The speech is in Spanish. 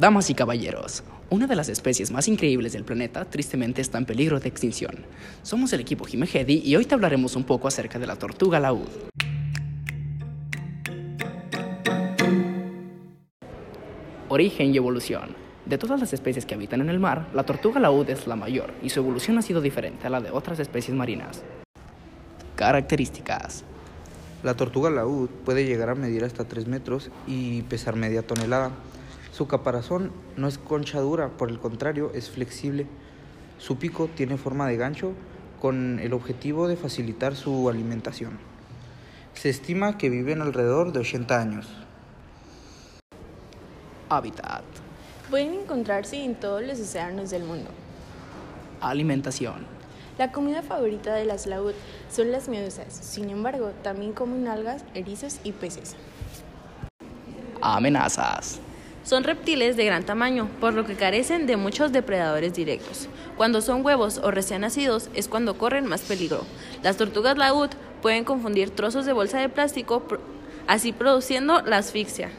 Damas y caballeros, una de las especies más increíbles del planeta tristemente está en peligro de extinción. Somos el equipo Jimejedi y hoy te hablaremos un poco acerca de la tortuga laúd. Origen y evolución. De todas las especies que habitan en el mar, la tortuga laúd es la mayor y su evolución ha sido diferente a la de otras especies marinas. Características. La tortuga laúd puede llegar a medir hasta 3 metros y pesar media tonelada. Su caparazón no es concha dura, por el contrario, es flexible. Su pico tiene forma de gancho con el objetivo de facilitar su alimentación. Se estima que viven alrededor de 80 años. Hábitat. Pueden encontrarse en todos los océanos del mundo. Alimentación. La comida favorita de las laúd son las medusas, sin embargo, también comen algas, erizos y peces. Amenazas. Son reptiles de gran tamaño, por lo que carecen de muchos depredadores directos. Cuando son huevos o recién nacidos es cuando corren más peligro. Las tortugas laúd pueden confundir trozos de bolsa de plástico, así produciendo la asfixia.